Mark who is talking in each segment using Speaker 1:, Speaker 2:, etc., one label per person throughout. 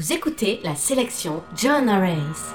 Speaker 1: Vous écoutez la sélection John Race.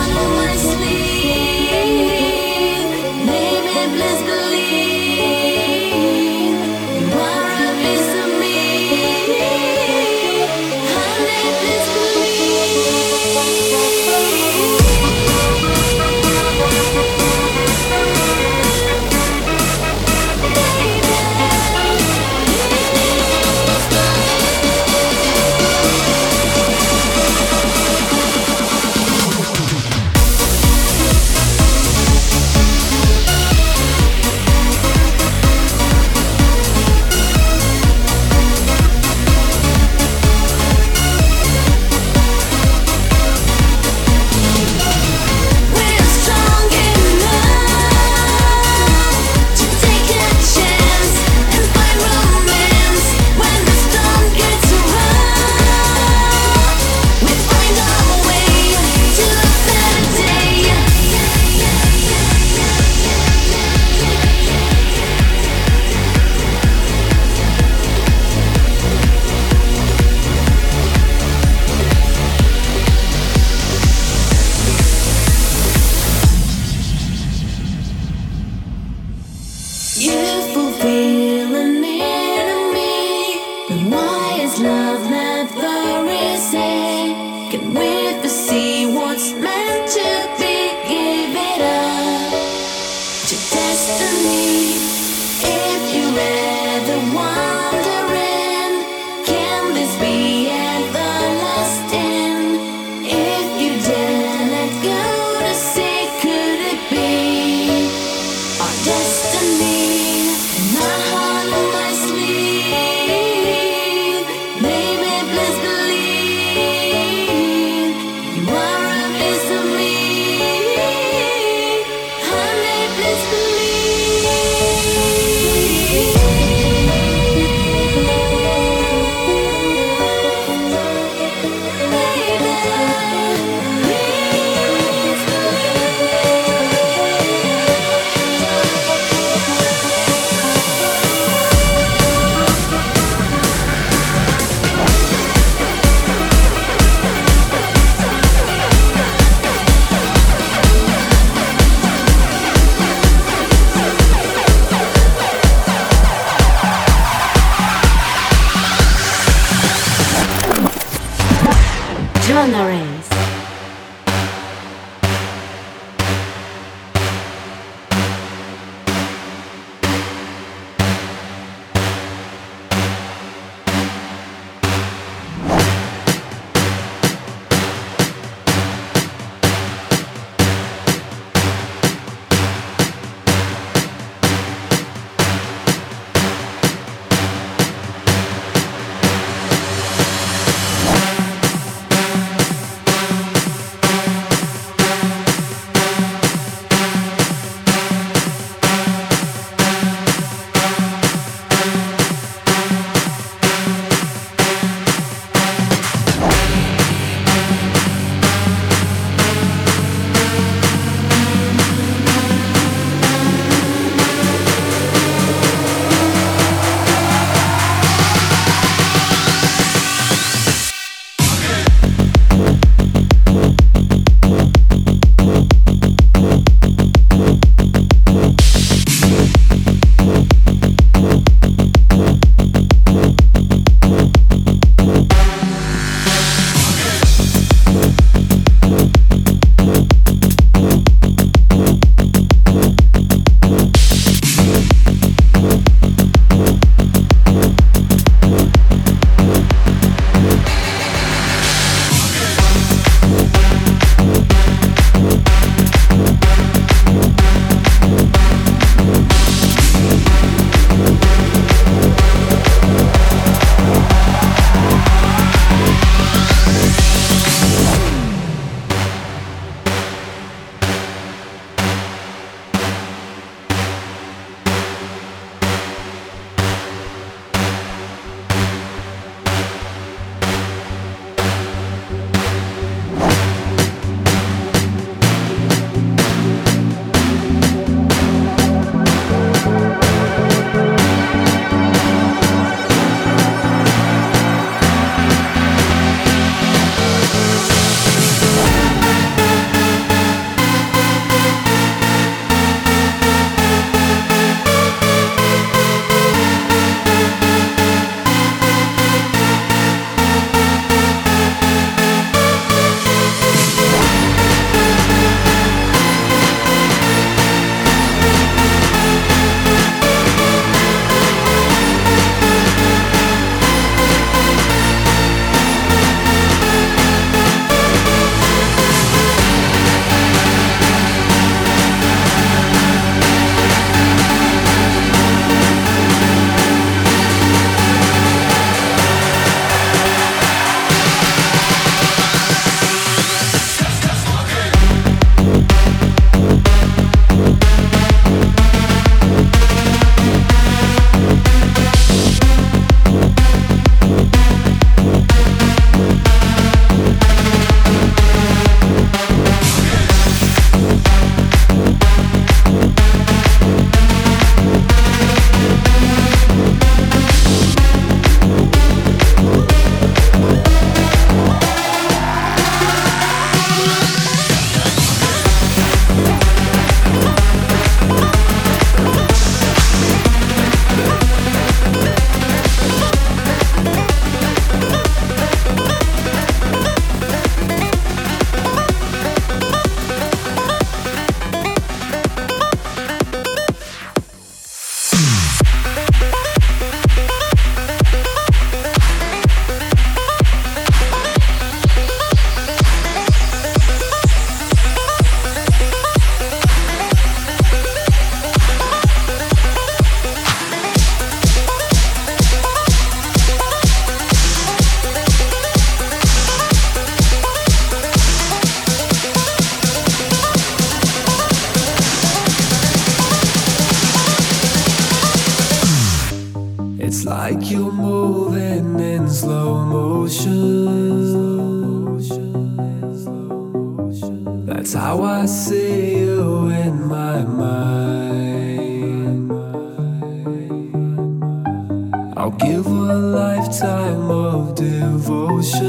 Speaker 2: I'll give a lifetime of devotion.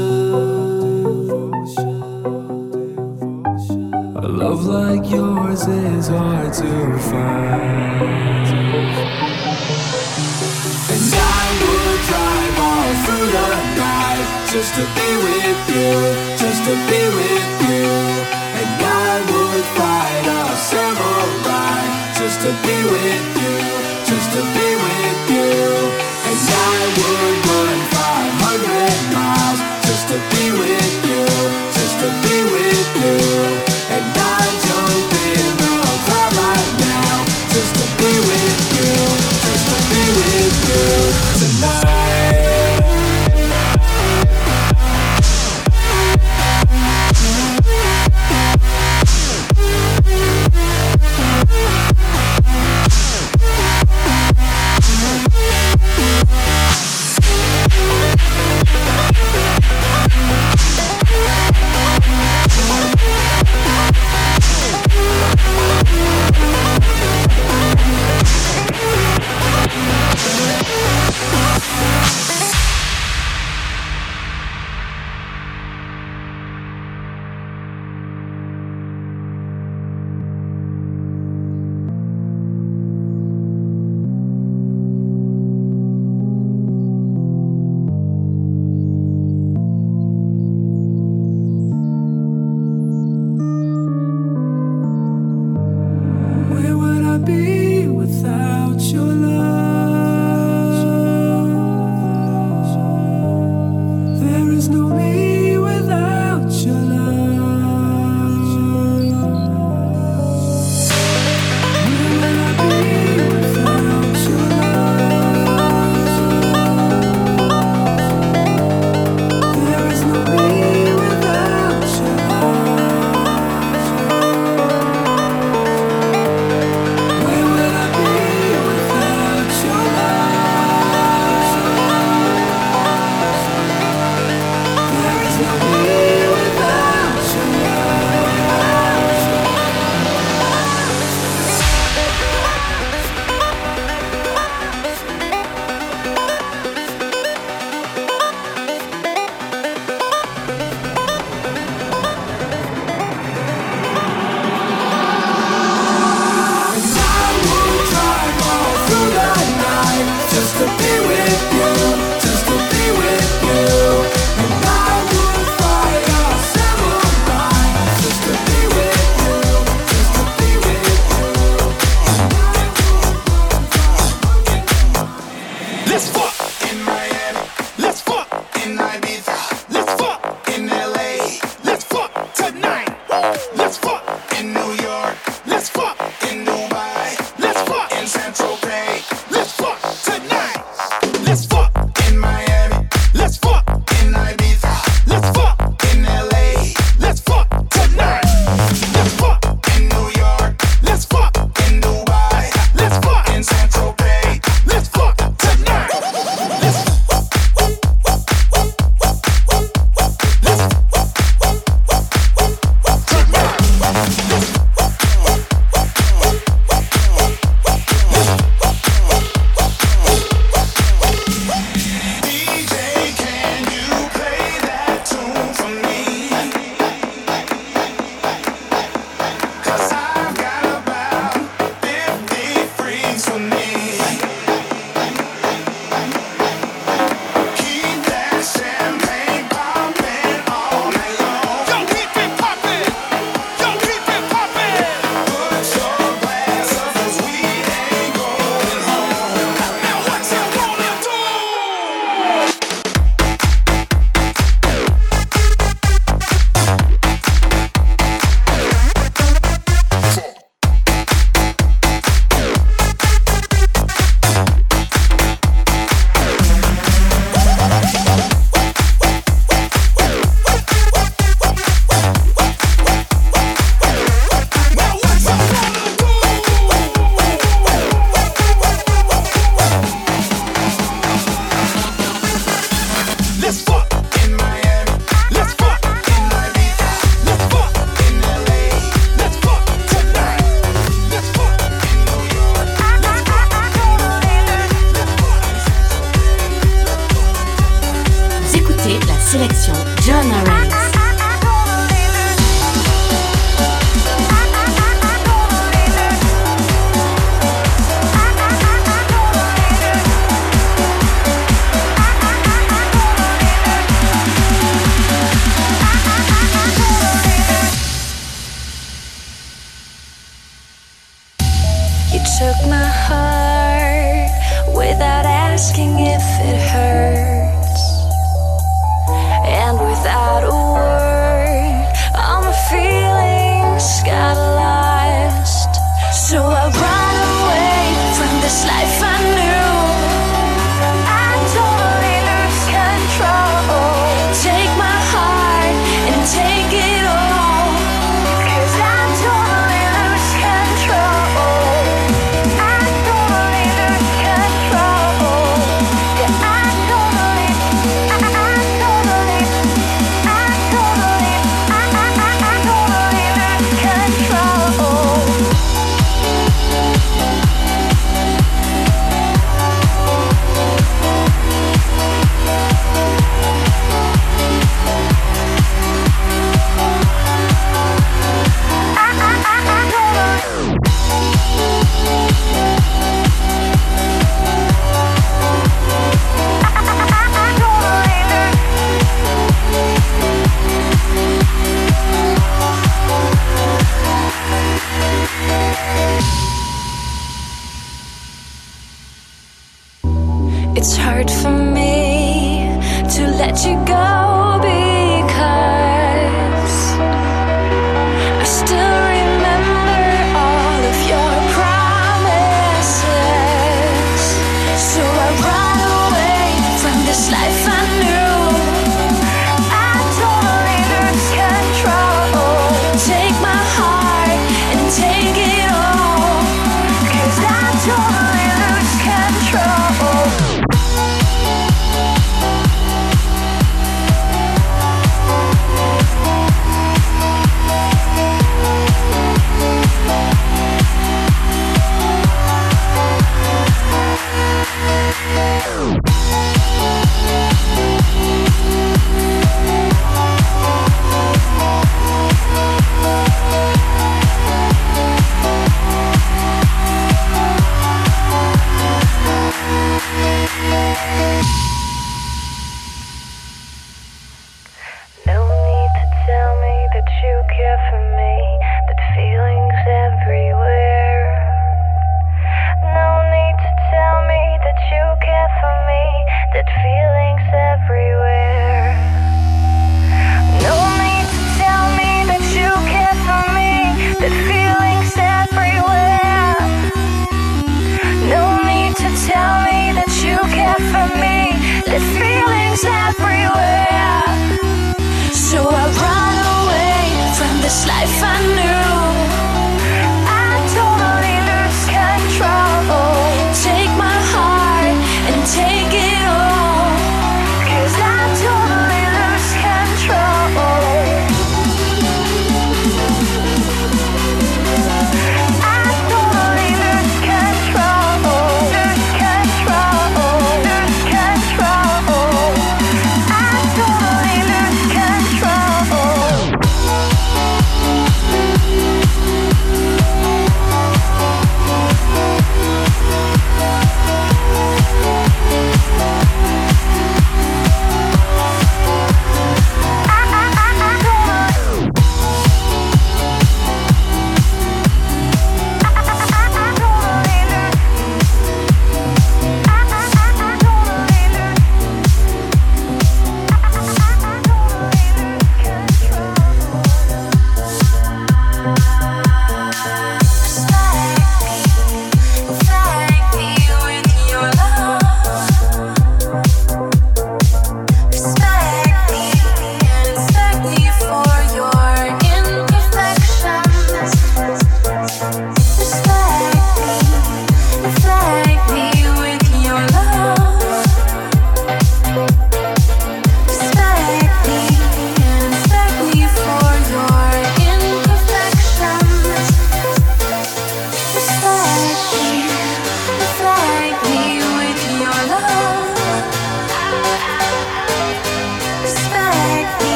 Speaker 2: A love like yours is hard to find. And I would drive all through the night just to be with you, just to be with you. And I would fight a samurai just to be with you, just to be with you. I would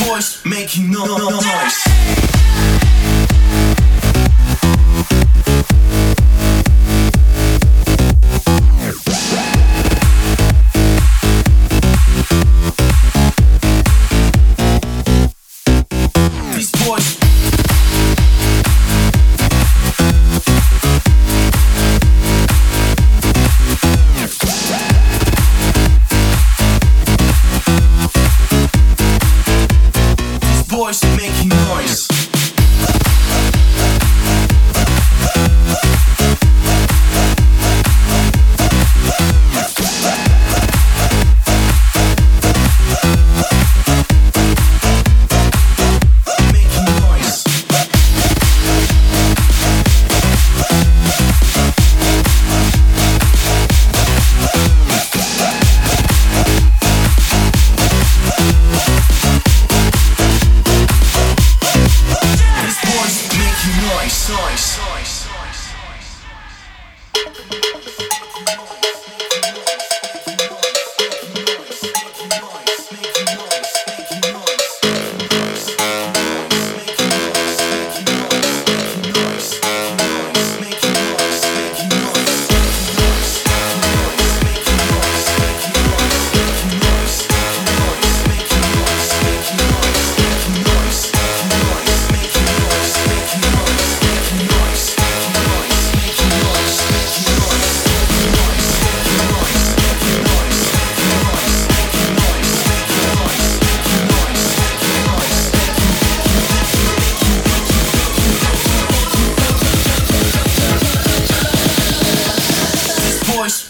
Speaker 3: voice making no, no, no noise.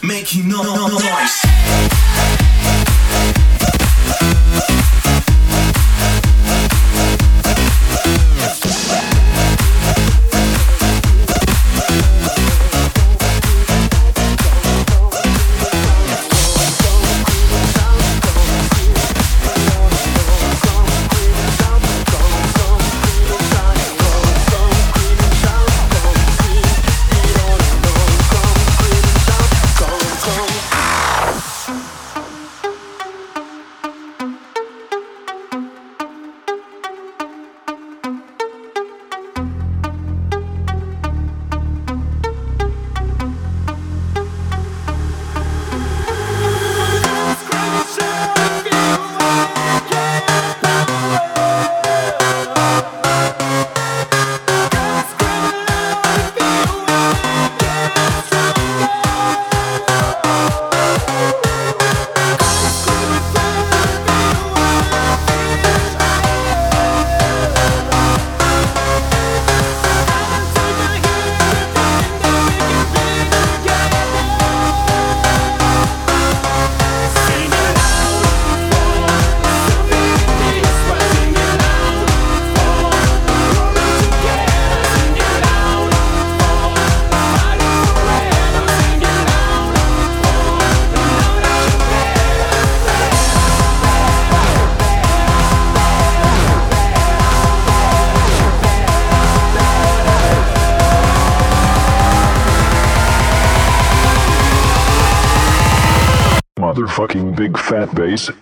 Speaker 3: making no, no, no noise.
Speaker 4: plant-based